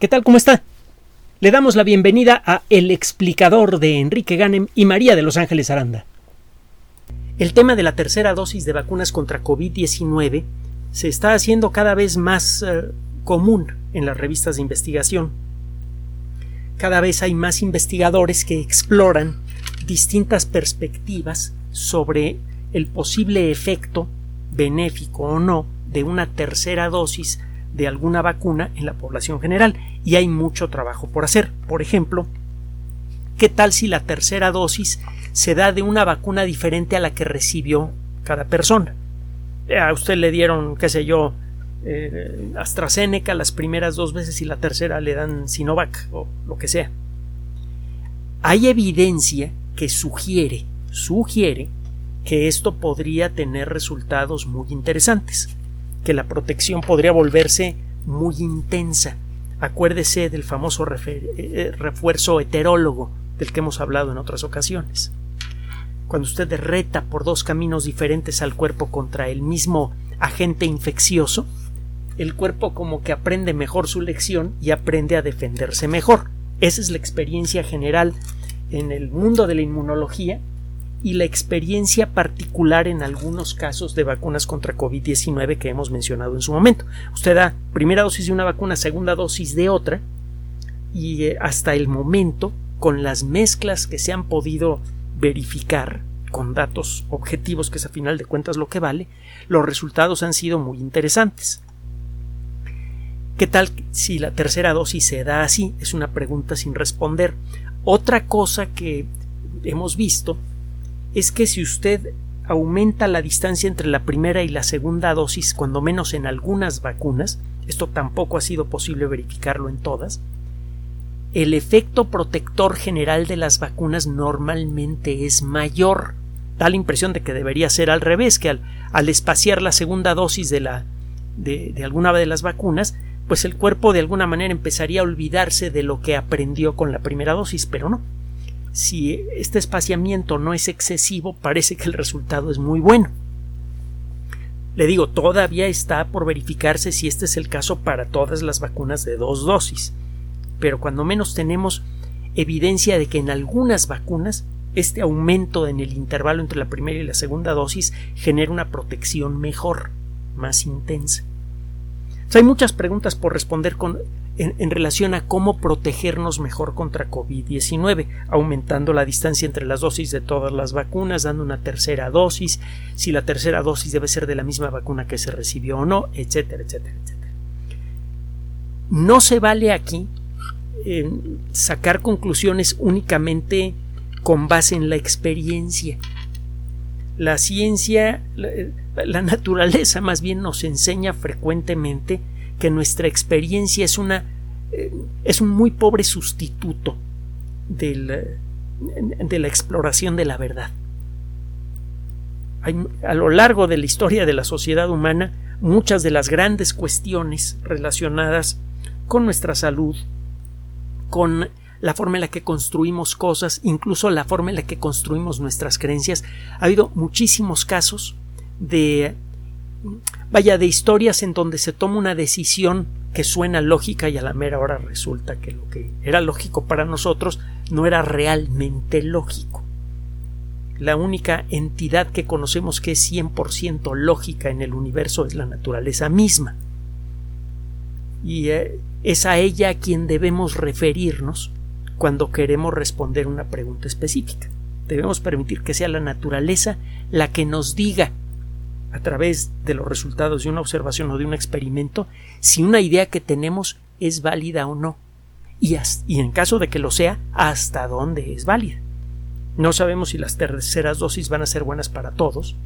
¿Qué tal? ¿Cómo está? Le damos la bienvenida a El explicador de Enrique Ganem y María de Los Ángeles Aranda. El tema de la tercera dosis de vacunas contra COVID-19 se está haciendo cada vez más eh, común en las revistas de investigación. Cada vez hay más investigadores que exploran distintas perspectivas sobre el posible efecto benéfico o no de una tercera dosis de alguna vacuna en la población general y hay mucho trabajo por hacer. Por ejemplo, ¿qué tal si la tercera dosis se da de una vacuna diferente a la que recibió cada persona? Eh, a usted le dieron, qué sé yo, eh, AstraZeneca las primeras dos veces y la tercera le dan Sinovac o lo que sea. Hay evidencia que sugiere, sugiere que esto podría tener resultados muy interesantes que la protección podría volverse muy intensa. Acuérdese del famoso eh, refuerzo heterólogo del que hemos hablado en otras ocasiones. Cuando usted reta por dos caminos diferentes al cuerpo contra el mismo agente infeccioso, el cuerpo como que aprende mejor su lección y aprende a defenderse mejor. Esa es la experiencia general en el mundo de la inmunología y la experiencia particular en algunos casos de vacunas contra COVID-19 que hemos mencionado en su momento. Usted da primera dosis de una vacuna, segunda dosis de otra, y eh, hasta el momento, con las mezclas que se han podido verificar con datos objetivos, que es a final de cuentas lo que vale, los resultados han sido muy interesantes. ¿Qué tal si la tercera dosis se da así? Es una pregunta sin responder. Otra cosa que hemos visto es que si usted aumenta la distancia entre la primera y la segunda dosis, cuando menos en algunas vacunas, esto tampoco ha sido posible verificarlo en todas, el efecto protector general de las vacunas normalmente es mayor. Da la impresión de que debería ser al revés, que al, espaciar la segunda dosis de, la, de, de alguna de las vacunas, pues el cuerpo de alguna manera empezaría a olvidarse de lo que aprendió con la primera dosis, pero no si este espaciamiento no es excesivo, parece que el resultado es muy bueno. Le digo, todavía está por verificarse si este es el caso para todas las vacunas de dos dosis, pero cuando menos tenemos evidencia de que en algunas vacunas este aumento en el intervalo entre la primera y la segunda dosis genera una protección mejor, más intensa. Hay muchas preguntas por responder en, relación a cómo protegernos mejor contra COVID-19, aumentando la distancia entre las dosis de todas las vacunas, dando una tercera dosis, si la tercera dosis debe ser de la misma vacuna que se recibió o no, etcétera, etcétera, etcétera. No se vale aquí sacar conclusiones únicamente con base en la experiencia. La ciencia, la naturaleza más bien nos enseña frecuentemente que nuestra experiencia es una eh, es un muy pobre sustituto de la exploración de la verdad. a lo largo de la historia de la sociedad humana, muchas de las grandes cuestiones relacionadas con nuestra salud, con la forma en la que construimos cosas, incluso la forma en la que construimos nuestras creencias, ha habido muchísimos casos de vaya, de historias en donde se toma una decisión que suena lógica y a la mera hora resulta que lo que era lógico para nosotros no era realmente lógico. La única entidad que conocemos que es 100% lógica en el universo es la naturaleza misma. Y eh, es a ella a quien debemos referirnos cuando queremos responder una pregunta específica. Debemos permitir que sea la naturaleza la que nos diga a través de los resultados de una observación o de un experimento si una idea que tenemos es válida o no y, en caso de que lo sea, hasta dónde es válida. No sabemos si las terceras dosis van a ser buenas para todos.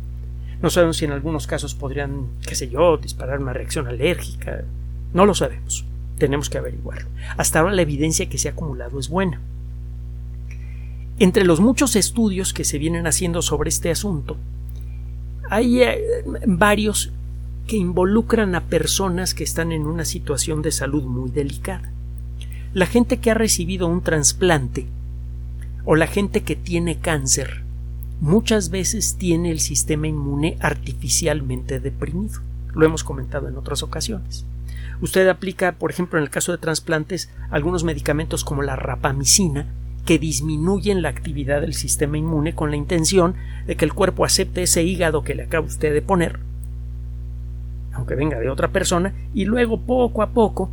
No sabemos si en algunos casos podrían, qué sé yo, disparar una reacción alérgica. No lo sabemos. Tenemos que averiguarlo. Hasta ahora la evidencia que se ha acumulado es buena. Entre los muchos estudios que se vienen haciendo sobre este asunto, hay eh, varios que involucran a personas que están en una situación de salud muy delicada. La gente que ha recibido un trasplante o la gente que tiene cáncer muchas veces tiene el sistema inmune artificialmente deprimido. Lo hemos comentado en otras ocasiones. Usted aplica, por ejemplo, en el caso de trasplantes, algunos medicamentos como la rapamicina, que disminuyen la actividad del sistema inmune con la intención de que el cuerpo acepte ese hígado que le acaba usted de poner, aunque venga de otra persona, y luego poco a poco,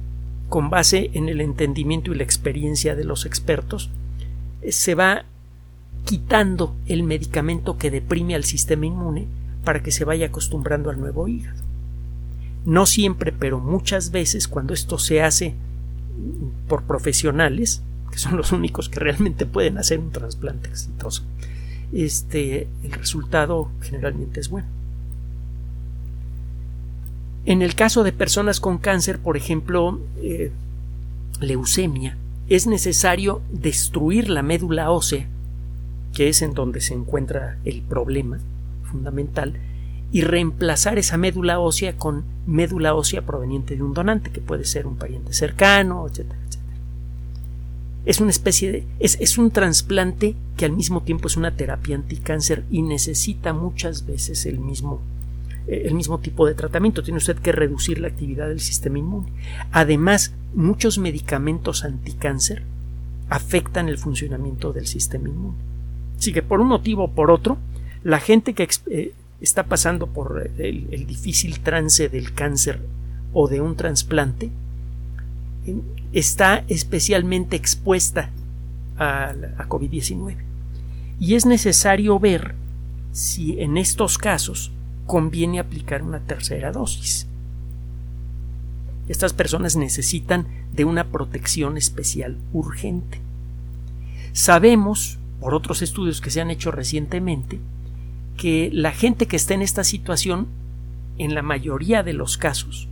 con base en el entendimiento y la experiencia de los expertos, se va quitando el medicamento que deprime al sistema inmune para que se vaya acostumbrando al nuevo hígado. No siempre, pero muchas veces cuando esto se hace por profesionales, que son los únicos que realmente pueden hacer un trasplante exitoso, este, el resultado generalmente es bueno. En el caso de personas con cáncer, por ejemplo, eh, leucemia, es necesario destruir la médula ósea, que es en donde se encuentra el problema fundamental, y reemplazar esa médula ósea con médula ósea proveniente de un donante, que puede ser un pariente cercano, etcétera, etcétera. Es una especie de. Es, es un trasplante que al mismo tiempo es una terapia anticáncer y necesita muchas veces el mismo, eh, el mismo tipo de tratamiento. Tiene usted que reducir la actividad del sistema inmune. Además, muchos medicamentos anticáncer afectan el funcionamiento del sistema inmune. Así que por un motivo o por otro, la gente que eh, está pasando por el, el, difícil trance del cáncer o de un trasplante está especialmente expuesta a, a COVID-19. Y es necesario ver si en estos casos conviene aplicar una tercera dosis. Estas personas necesitan de una protección especial urgente. Sabemos, por otros estudios que se han hecho recientemente, que la gente que está en esta situación, en la mayoría de los casos,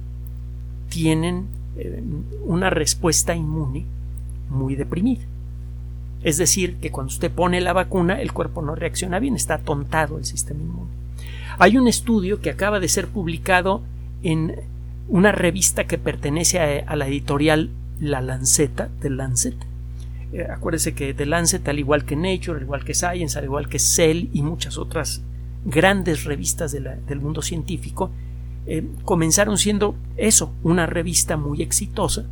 tienen eh, una respuesta inmune muy deprimida. Es decir, que cuando usted pone la vacuna, el cuerpo no reacciona bien, está atontado el sistema inmune. Hay un estudio que acaba de ser publicado en una revista que pertenece a, la editorial La Lanceta, de Lancet. Eh, acuérdese que The Lancet, al igual que Nature, al igual que Science, al igual que Cell y muchas otras grandes revistas del mundo científico, eh, comenzaron siendo eso, una revista muy exitosa.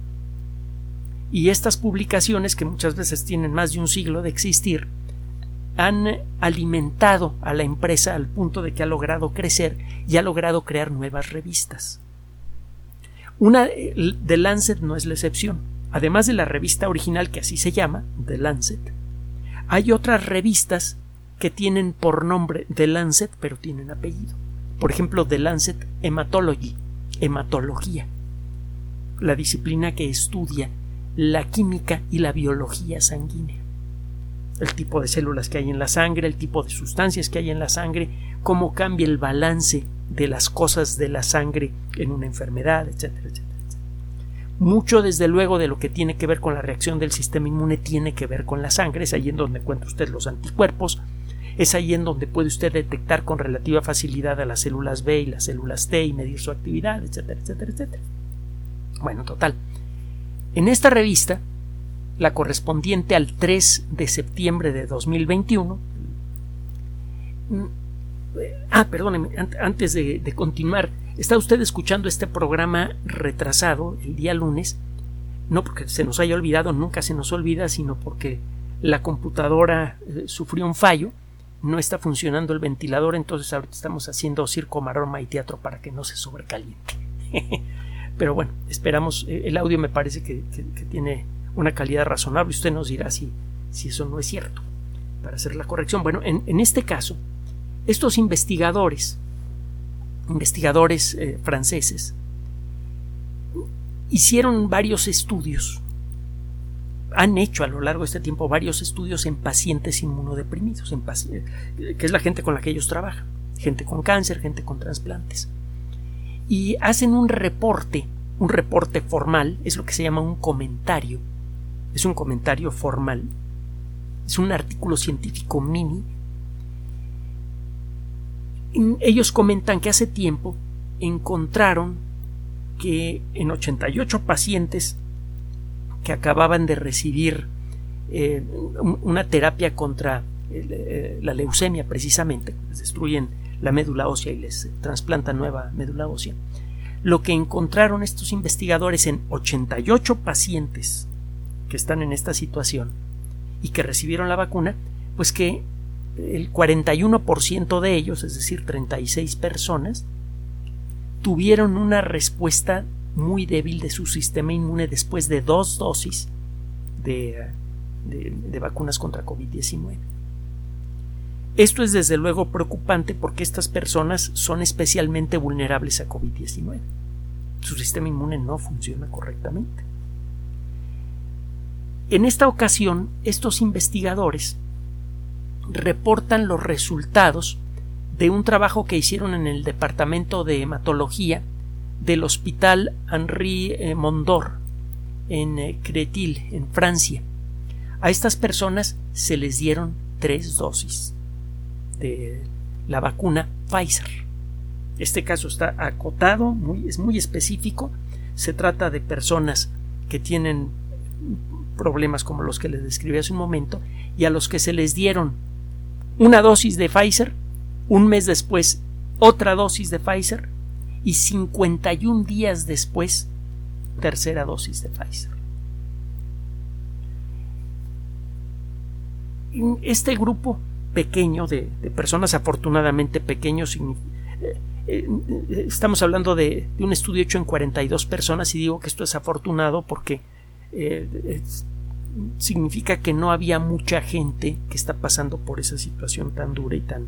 Y estas publicaciones, que muchas veces tienen más de un siglo de existir, han alimentado a la empresa al punto de que ha logrado crecer y ha logrado crear nuevas revistas. Una de Lancet no es la excepción. Además de la revista original que así se llama, The Lancet, hay otras revistas que tienen por nombre The Lancet pero tienen apellido por ejemplo, The Lancet Hematology, hematología, la disciplina que estudia la química y la biología sanguínea. El tipo de células que hay en la sangre, el tipo de sustancias que hay en la sangre, cómo cambia el balance de las cosas de la sangre en una enfermedad, etcétera, etcétera. Mucho, desde luego, de lo que tiene que ver con la reacción del sistema inmune tiene que ver con la sangre, es ahí en donde encuentra usted los anticuerpos, es ahí en donde puede usted detectar con relativa facilidad a las células B y las células T y medir su actividad, etcétera, etcétera, etcétera. Bueno, total. En esta revista, la correspondiente al 3 de septiembre de 2021, mm, Ah, perdóneme, antes de, continuar, está usted escuchando este programa retrasado el día lunes, no porque se nos haya olvidado, nunca se nos olvida, sino porque la computadora eh, sufrió un fallo no está funcionando el ventilador, entonces ahorita estamos haciendo circo, maroma y teatro para que no se sobrecaliente. Pero bueno, esperamos, eh, el audio me parece que, tiene una calidad razonable, usted nos dirá si, si eso no es cierto, para hacer la corrección. Bueno, en, este caso, estos investigadores, investigadores eh, franceses, hicieron varios estudios han hecho a lo largo de este tiempo varios estudios en pacientes inmunodeprimidos, en que es la gente con la que ellos trabajan, gente con cáncer, gente con trasplantes. Y hacen un reporte, un reporte formal, es lo que se llama un comentario, es un comentario formal, es un artículo científico mini. Ellos comentan que hace tiempo encontraron que en 88 pacientes que acababan de recibir eh, una terapia contra eh, la leucemia precisamente, les destruyen la médula ósea y les trasplantan nueva médula ósea. lo que encontraron estos investigadores en 88 pacientes que están en esta situación y que recibieron la vacuna, pues que el 41% de ellos, es decir, 36 personas, tuvieron una respuesta muy débil de su sistema inmune después de dos dosis de, de, vacunas contra COVID-19. Esto es desde luego preocupante porque estas personas son especialmente vulnerables a COVID-19. Su sistema inmune no funciona correctamente. En esta ocasión, estos investigadores reportan los resultados de un trabajo que hicieron en el Departamento de Hematología del Hospital Henri eh, Mondor en eh, Cretil, en Francia. A estas personas se les dieron tres dosis de la vacuna Pfizer. Este caso está acotado, es muy específico. Se trata de personas que tienen problemas como los que les describí hace un momento y a los que se les dieron una dosis de Pfizer, un mes después otra dosis de Pfizer y 51 días después tercera dosis de Pfizer. Este grupo pequeño de, personas, afortunadamente pequeños, eh, eh, estamos hablando de, un estudio hecho en 42 personas y digo que esto es afortunado porque eh, significa que no había mucha gente que está pasando por esa situación tan dura y tan,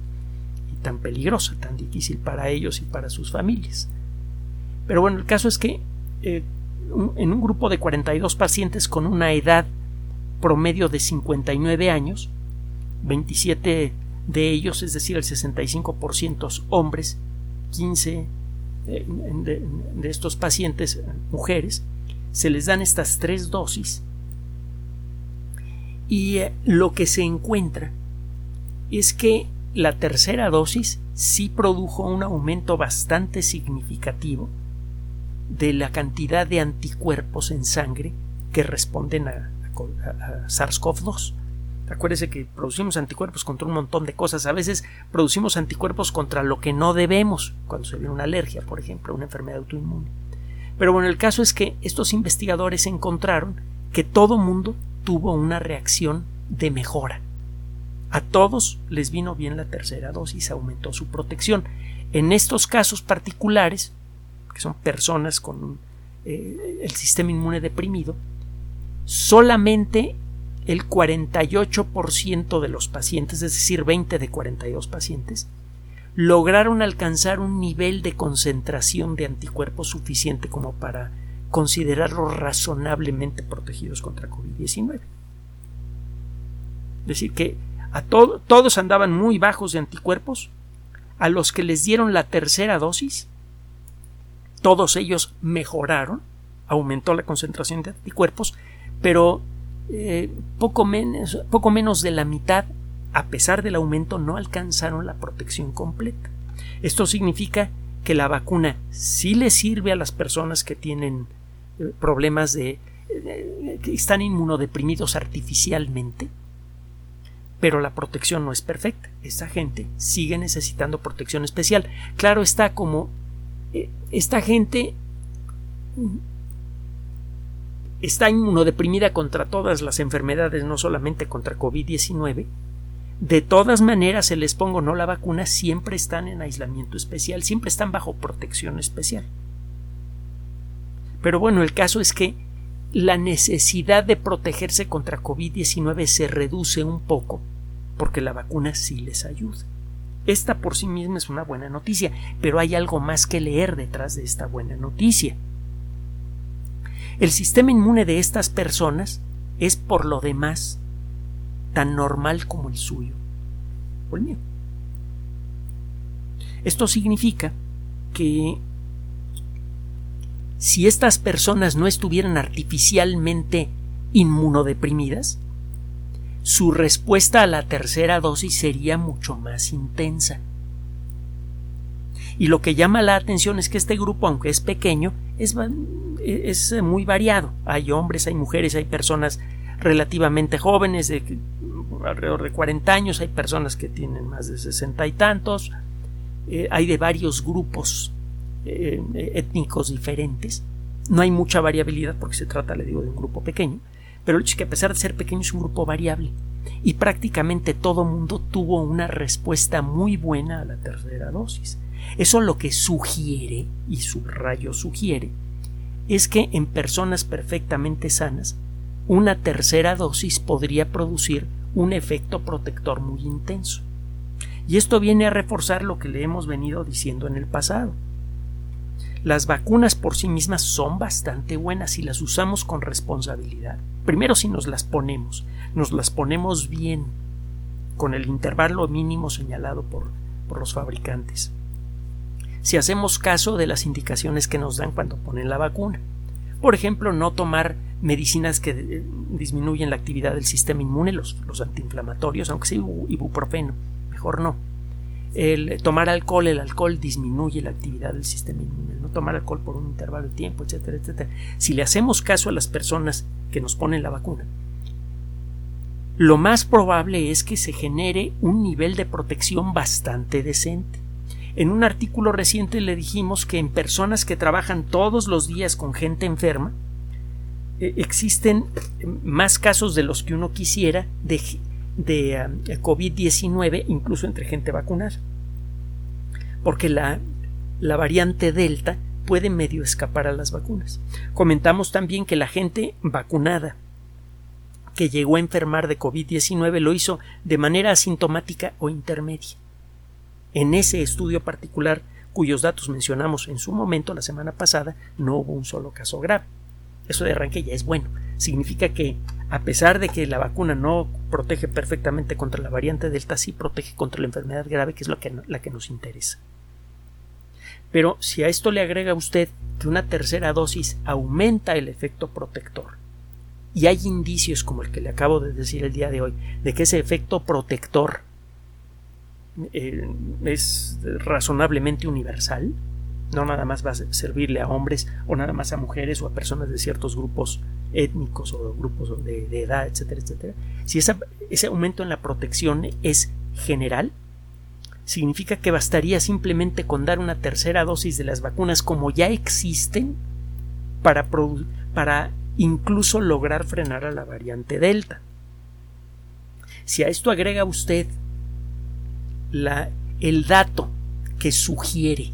tan peligrosa, tan difícil para ellos y para sus familias. Pero bueno, el caso es que en un grupo de 42 pacientes con una edad promedio de 59 años, 27 de ellos, es decir, el 65% hombres, 15 eh, de, de, estos pacientes mujeres, se les dan estas tres dosis y eh, lo que se encuentra es que la tercera dosis sí produjo un aumento bastante significativo de la cantidad de anticuerpos en sangre que responden a, a SARS-CoV-2. Acuérdese que producimos anticuerpos contra un montón de cosas. A veces producimos anticuerpos contra lo que no debemos, cuando se ve una alergia, por ejemplo, una enfermedad autoinmune. Pero bueno, el caso es que estos investigadores encontraron que todo mundo tuvo una reacción de mejora. A todos les vino bien la tercera dosis, aumentó su protección. En estos casos particulares, que son personas con eh, el sistema inmune deprimido, solamente el 48% de los pacientes, es decir, 20 de 42 pacientes, lograron alcanzar un nivel de concentración de anticuerpos suficiente como para considerarlos razonablemente protegidos contra COVID-19. Es decir, que a todos andaban muy bajos de anticuerpos, a los que les dieron la tercera dosis, todos ellos mejoraron, aumentó la concentración de anticuerpos, pero eh, poco, menos, poco menos de la mitad, a pesar del aumento, no alcanzaron la protección completa. Esto significa que la vacuna sí le sirve a las personas que tienen eh, problemas de eh, que están inmunodeprimidos artificialmente, pero la protección no es perfecta. Esa gente sigue necesitando protección especial. Claro está como esta gente está inmunodeprimida contra todas las enfermedades, no solamente contra COVID-19, de todas maneras, se les pongo no la vacuna, siempre están en aislamiento especial, siempre están bajo protección especial. Pero bueno, el caso es que la necesidad de protegerse contra COVID-19 se reduce un poco porque la vacuna sí les ayuda. Esta por sí misma es una buena noticia, pero hay algo más que leer detrás de esta buena noticia. El sistema inmune de estas personas es por lo demás tan normal como el suyo o el mío. Esto significa que si estas personas no estuvieran artificialmente inmunodeprimidas, su respuesta a la tercera dosis sería mucho más intensa. Y lo que llama la atención es que este grupo, aunque es pequeño, es, es muy variado. Hay hombres, hay mujeres, hay personas relativamente jóvenes, de alrededor de 40 años, hay personas que tienen más de sesenta y tantos, eh, hay de varios grupos eh, étnicos diferentes. No hay mucha variabilidad porque se trata, le digo, de un grupo pequeño, pero el hecho es que a pesar de ser pequeño es un grupo variable y prácticamente todo mundo tuvo una respuesta muy buena a la tercera dosis. Eso lo que sugiere, y subrayo sugiere, es que en personas perfectamente sanas, una tercera dosis podría producir un efecto protector muy intenso. Y esto viene a reforzar lo que le hemos venido diciendo en el pasado. Las vacunas por sí mismas son bastante buenas y las usamos con responsabilidad. Primero si nos las ponemos, nos las ponemos bien, con el intervalo mínimo señalado por, por los fabricantes. Si hacemos caso de las indicaciones que nos dan cuando ponen la vacuna. Por ejemplo, no tomar medicinas que eh, disminuyen la actividad del sistema inmune, los, los antiinflamatorios, aunque sea ibuprofeno, mejor no. El tomar alcohol, el alcohol disminuye la actividad del sistema inmune, no tomar alcohol por un intervalo de tiempo, etcétera, etcétera. Si le hacemos caso a las personas que nos ponen la vacuna, lo más probable es que se genere un nivel de protección bastante decente. En un artículo reciente le dijimos que en personas que trabajan todos los días con gente enferma, eh, existen más casos de los que uno quisiera de, de ah, COVID-19, incluso entre gente vacunada. Porque la, la variante Delta puede medio escapar a las vacunas. Comentamos también que la gente vacunada que llegó a enfermar de COVID-19 lo hizo de manera asintomática o intermedia. En ese estudio particular, cuyos datos mencionamos en su momento la semana pasada, no hubo un solo caso grave. Eso de arranque ya es bueno. Significa que, a pesar de que la vacuna no protege perfectamente contra la variante Delta, sí protege contra la enfermedad grave, que es lo que, la que nos interesa. Pero si a esto le agrega usted que una tercera dosis aumenta el efecto protector, y hay indicios como el que le acabo de decir el día de hoy, de que ese efecto protector eh, es razonablemente universal, no nada más va a servirle a hombres o nada más a mujeres o a personas de ciertos grupos étnicos o grupos de, edad, etcétera, etcétera. Si ese aumento en la protección es general, significa que bastaría simplemente con dar una tercera dosis de las vacunas como ya existen para, incluso lograr frenar a la variante Delta. Si a esto agrega usted el dato que sugiere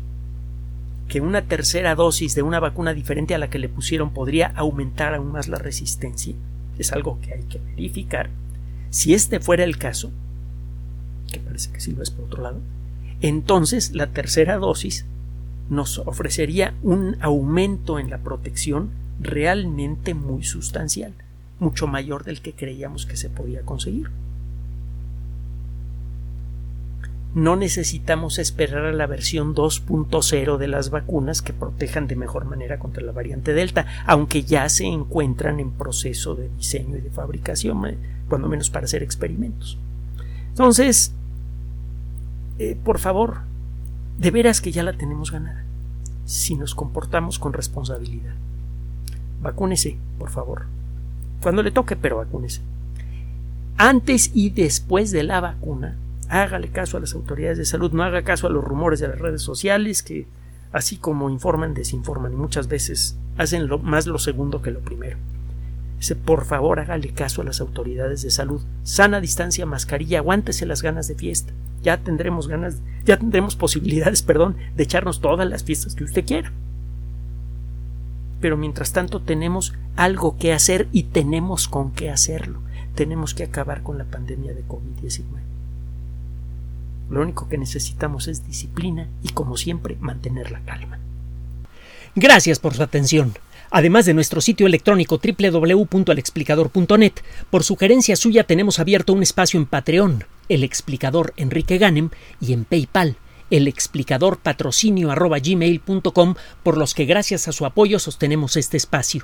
que una tercera dosis de una vacuna diferente a la que le pusieron podría aumentar aún más la resistencia, es algo que hay que verificar. Si este fuera el caso, que parece que sí lo es por otro lado, entonces la tercera dosis nos ofrecería un aumento en la protección realmente muy sustancial, mucho mayor del que creíamos que se podía conseguir. No necesitamos esperar a la versión 2.0 de las vacunas que protejan de mejor manera contra la variante Delta, aunque ya se encuentran en proceso de diseño y de fabricación, eh, cuando menos para hacer experimentos. Entonces, eh, por favor, de veras que ya la tenemos ganada, si nos comportamos con responsabilidad vacúnese, por favor. Cuando le toque, pero vacúnese. Antes y después de la vacuna, hágale caso a las autoridades de salud, no haga caso a los rumores de las redes sociales que, así como informan, desinforman y muchas veces hacen más lo segundo que lo primero. Dice, por favor, hágale caso a las autoridades de salud. Sana distancia, mascarilla, aguántese las ganas de fiesta. Ya tendremos ganas, ya tendremos posibilidades, perdón, de echarnos todas las fiestas que usted quiera pero mientras tanto tenemos algo que hacer y tenemos con qué hacerlo. Tenemos que acabar con la pandemia de COVID-19. Lo único que necesitamos es disciplina y, como siempre, mantener la calma. Gracias por su atención. Además de nuestro sitio electrónico www.alexplicador.net, por sugerencia suya tenemos abierto un espacio en Patreon, el explicador Enrique Ganem, y en PayPal, el explicador patrocinio por los que gracias a su apoyo sostenemos este espacio.